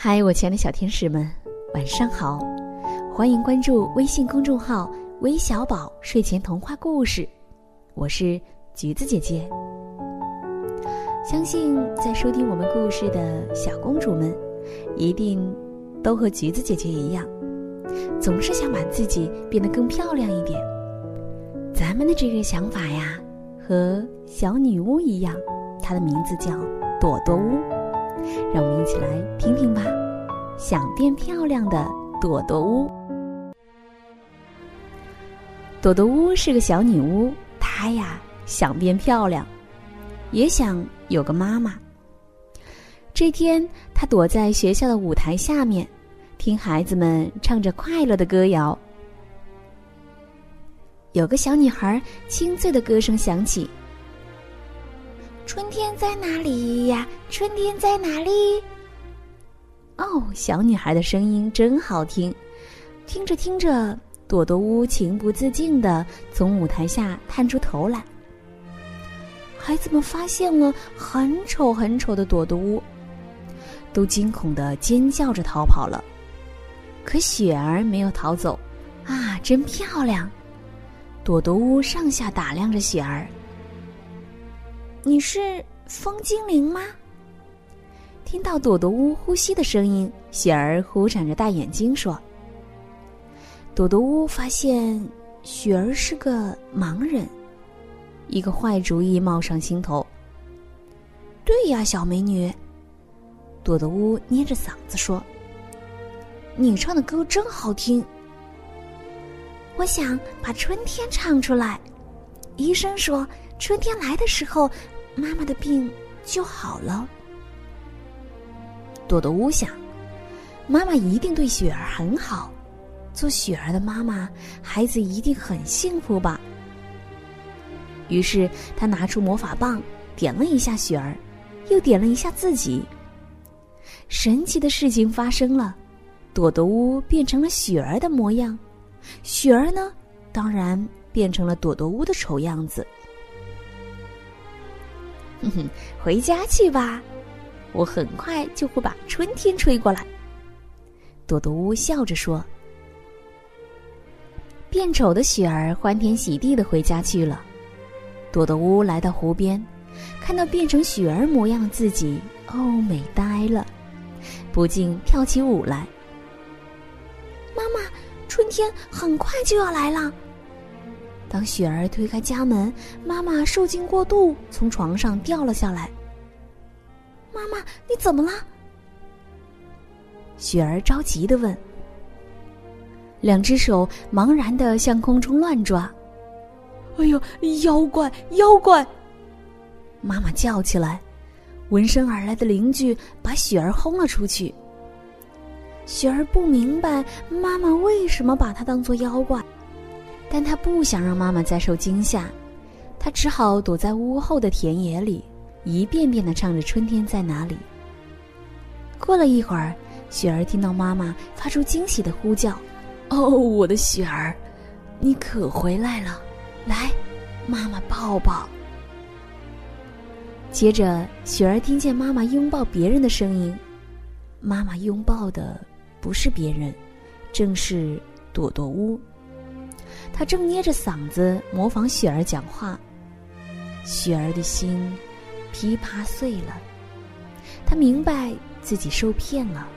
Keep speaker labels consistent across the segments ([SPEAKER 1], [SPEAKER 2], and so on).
[SPEAKER 1] 嗨，我亲爱的小天使们，晚上好！欢迎关注微信公众号“微小宝睡前童话故事”，我是橘子姐姐。相信在收听我们故事的小公主们，一定都和橘子姐姐一样，总是想把自己变得更漂亮一点。咱们的这个想法呀，和小女巫一样，她的名字叫朵朵巫。让我们一起来听听吧。想变漂亮的朵朵屋，朵朵屋是个小女巫，她呀想变漂亮，也想有个妈妈。这天，她躲在学校的舞台下面，听孩子们唱着快乐的歌谣。有个小女孩清脆的歌声响起。春天在哪里呀？春天在哪里？哦，小女孩的声音真好听。听着听着，朵朵屋情不自禁的从舞台下探出头来。孩子们发现了很丑很丑的朵朵屋，都惊恐的尖叫着逃跑了。可雪儿没有逃走，啊，真漂亮！朵朵屋上下打量着雪儿。你是风精灵吗？听到朵朵屋呼吸的声音，雪儿忽闪着大眼睛说：“朵朵屋发现雪儿是个盲人，一个坏主意冒上心头。”对呀，小美女，朵朵屋捏着嗓子说：“你唱的歌真好听。我想把春天唱出来。医生说，春天来的时候。”妈妈的病就好了。朵朵屋想，妈妈一定对雪儿很好，做雪儿的妈妈，孩子一定很幸福吧。于是他拿出魔法棒，点了一下雪儿，又点了一下自己。神奇的事情发生了，朵朵屋变成了雪儿的模样，雪儿呢，当然变成了朵朵屋的丑样子。哼哼，回家去吧，我很快就会把春天吹过来。朵朵屋笑着说。变丑的雪儿欢天喜地的回家去了。朵朵屋来到湖边，看到变成雪儿模样的自己，哦，美呆了，不禁跳起舞来。妈妈，春天很快就要来了。当雪儿推开家门，妈妈受惊过度，从床上掉了下来。妈妈，你怎么了？雪儿着急的问。两只手茫然的向空中乱抓。哎呦，妖怪，妖怪！妈妈叫起来。闻声而来的邻居把雪儿轰了出去。雪儿不明白妈妈为什么把她当做妖怪。但他不想让妈妈再受惊吓，他只好躲在屋后的田野里，一遍遍的唱着《春天在哪里》。过了一会儿，雪儿听到妈妈发出惊喜的呼叫：“哦，我的雪儿，你可回来了！来，妈妈抱抱。”接着，雪儿听见妈妈拥抱别人的声音，妈妈拥抱的不是别人，正是朵朵屋。他正捏着嗓子模仿雪儿讲话，雪儿的心噼啪碎了。他明白自己受骗了。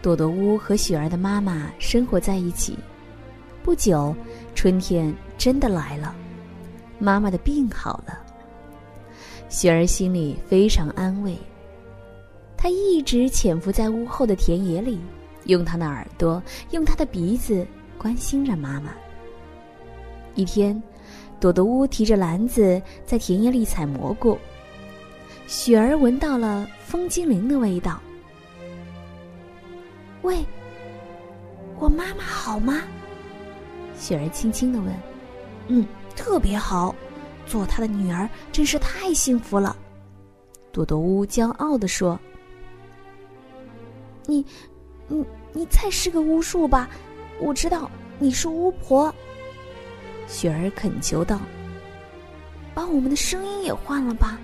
[SPEAKER 1] 朵朵屋和雪儿的妈妈生活在一起，不久，春天真的来了，妈妈的病好了。雪儿心里非常安慰。她一直潜伏在屋后的田野里，用她的耳朵，用她的鼻子。关心着妈妈。一天，朵朵屋提着篮子在田野里采蘑菇。雪儿闻到了风精灵的味道。喂，我妈妈好吗？雪儿轻轻的问。嗯，特别好，做她的女儿真是太幸福了。朵朵屋骄傲的说。你，你，你才是个巫术吧？我知道你是巫婆，雪儿恳求道：“把我们的声音也换了吧，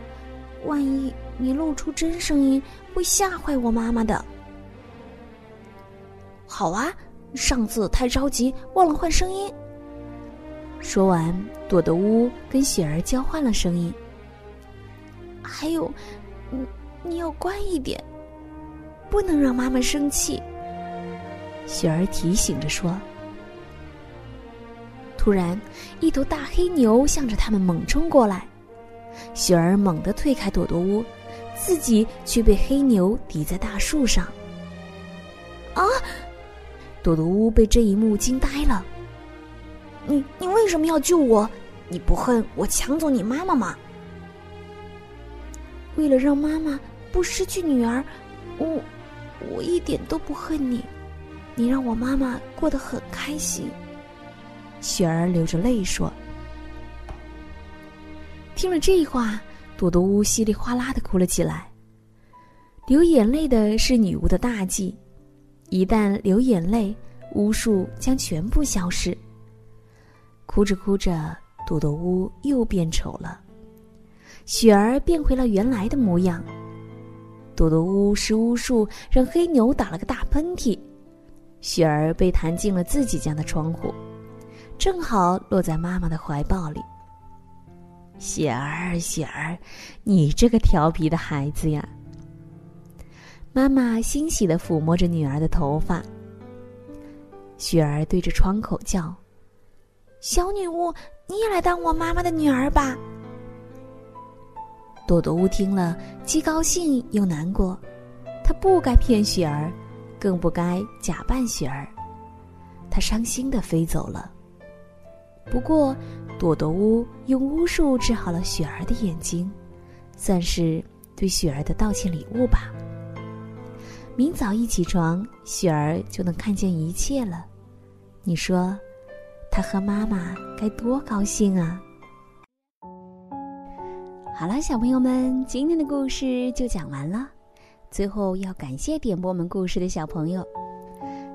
[SPEAKER 1] 万一你露出真声音，会吓坏我妈妈的。好啊，上次太着急，忘了换声音。说完，朵朵屋跟雪儿交换了声音。还有，你你要乖一点，不能让妈妈生气。雪儿提醒着说。突然，一头大黑牛向着他们猛冲过来，雪儿猛地推开朵朵屋，自己却被黑牛抵在大树上。啊！朵朵屋被这一幕惊呆了。你你为什么要救我？你不恨我抢走你妈妈吗？为了让妈妈不失去女儿，我我一点都不恨你。你让我妈妈过得很开心。雪儿流着泪说：“听了这话，朵朵屋稀里哗啦的哭了起来。流眼泪的是女巫的大忌，一旦流眼泪，巫术将全部消失。哭着哭着，朵朵屋又变丑了，雪儿变回了原来的模样。朵朵屋施巫术，让黑牛打了个大喷嚏，雪儿被弹进了自己家的窗户。”正好落在妈妈的怀抱里。雪儿，雪儿，你这个调皮的孩子呀！妈妈欣喜的抚摸着女儿的头发。雪儿对着窗口叫：“小女巫，你也来当我妈妈的女儿吧。”朵朵巫听了，既高兴又难过。她不该骗雪儿，更不该假扮雪儿。她伤心的飞走了。不过，朵朵屋用巫术治好了雪儿的眼睛，算是对雪儿的道歉礼物吧。明早一起床，雪儿就能看见一切了。你说，她和妈妈该多高兴啊！好了，小朋友们，今天的故事就讲完了。最后要感谢点播我们故事的小朋友。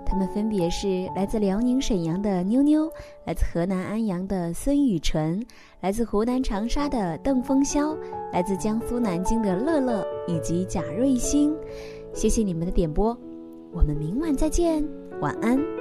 [SPEAKER 1] 他们分别是来自辽宁沈阳的妞妞，来自河南安阳的孙雨纯，来自湖南长沙的邓风萧，来自江苏南京的乐乐以及贾瑞星。谢谢你们的点播，我们明晚再见，晚安。